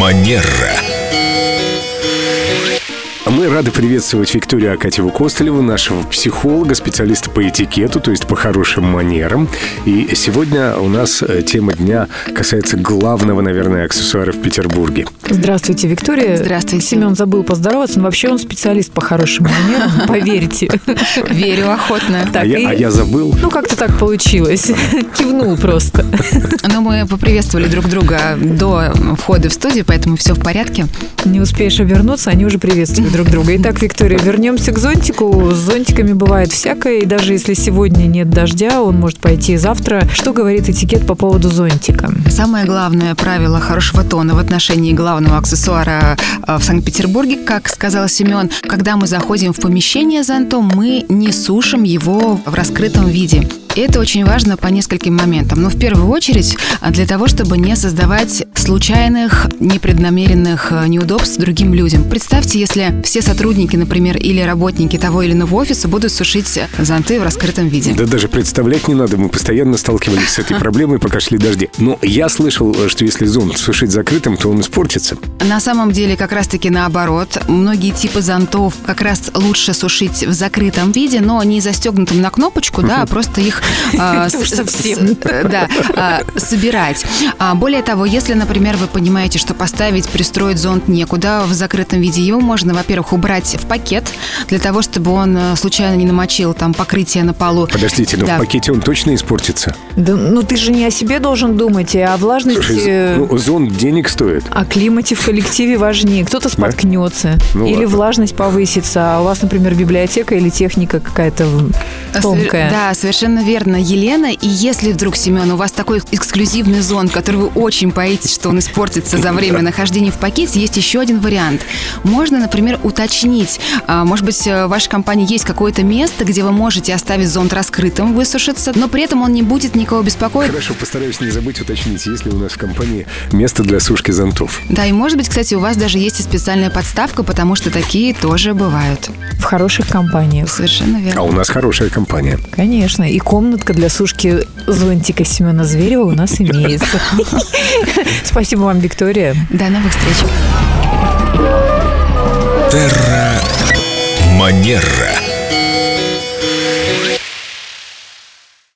Манера. Мы рады приветствовать Викторию Акатьеву Костылеву, нашего психолога, специалиста по этикету, то есть по хорошим манерам. И сегодня у нас э, тема дня касается главного, наверное, аксессуара в Петербурге. Здравствуйте, Виктория. Здравствуйте. Семен забыл поздороваться, но вообще он специалист по хорошим манерам, поверьте. Верю охотно. А я, а я забыл. Ну, как-то так получилось. Кивнул просто. Но мы поприветствовали друг друга до входа в студию, поэтому все в порядке. Не успеешь обернуться, они уже приветствуют друг друга. Итак, Виктория, вернемся к зонтику. С зонтиками бывает всякое, и даже если сегодня нет дождя, он может пойти завтра. Что говорит этикет по поводу зонтика? Самое главное правило хорошего тона в отношении главного аксессуара э, в Санкт-Петербурге, как сказал Семен, когда мы заходим в помещение зонтом, мы не сушим его в раскрытом виде. И это очень важно по нескольким моментам. Но в первую очередь а, для того, чтобы не создавать случайных, непреднамеренных э, неудобств другим людям. Представьте, если все сотрудники, например, или работники того или иного офиса будут сушить зонты в раскрытом виде. Да даже представлять не надо, мы постоянно сталкивались с этой проблемой, пока шли дожди. Но я слышал, что если зонт сушить закрытым, то он испортится. На самом деле как раз-таки наоборот. Многие типы зонтов как раз лучше сушить в закрытом виде, но не застегнутым на кнопочку, да, а просто их а, совсем. с- да, а, собирать. А, Более того, если, например, вы понимаете, что поставить, пристроить зонт некуда в закрытом виде, его можно, во-первых, убрать в пакет для того, чтобы он э, случайно не намочил там покрытие на полу. Подождите, но в пакете он точно испортится? Да, ну, ты же не о себе должен думать, а о влажности... Ну, зонт денег стоит. О климате в коллективе важнее. Кто-то споткнется. Ну или влажность повысится. А у вас, например, библиотека или техника какая-то м, тонкая. Да, совершенно верно, Елена. И если вдруг, Семен, у вас такой эксклюзивный зонт, который вы очень боитесь, что он испортится за время нахождения в пакете, есть еще один вариант. Можно, например, уточнить. а, Может быть, э, в вашей компании есть какое-то место, где вы можете оставить зонт раскрытым, высушиться, но при этом он не будет никого беспокоить. Хорошо, постараюсь не забыть уточнить, есть ли у нас в компании место для сушки зонтов. Да, и может быть, кстати, у вас даже есть и специальная подставка, потому что такие тоже бывают. В хороших компаниях. Совершенно верно. А у нас хорошая компания. Конечно. И комнатка для сушки зонтика Семена Зверева у нас имеется. Спасибо вам, Виктория. До новых встреч. Терра Манера.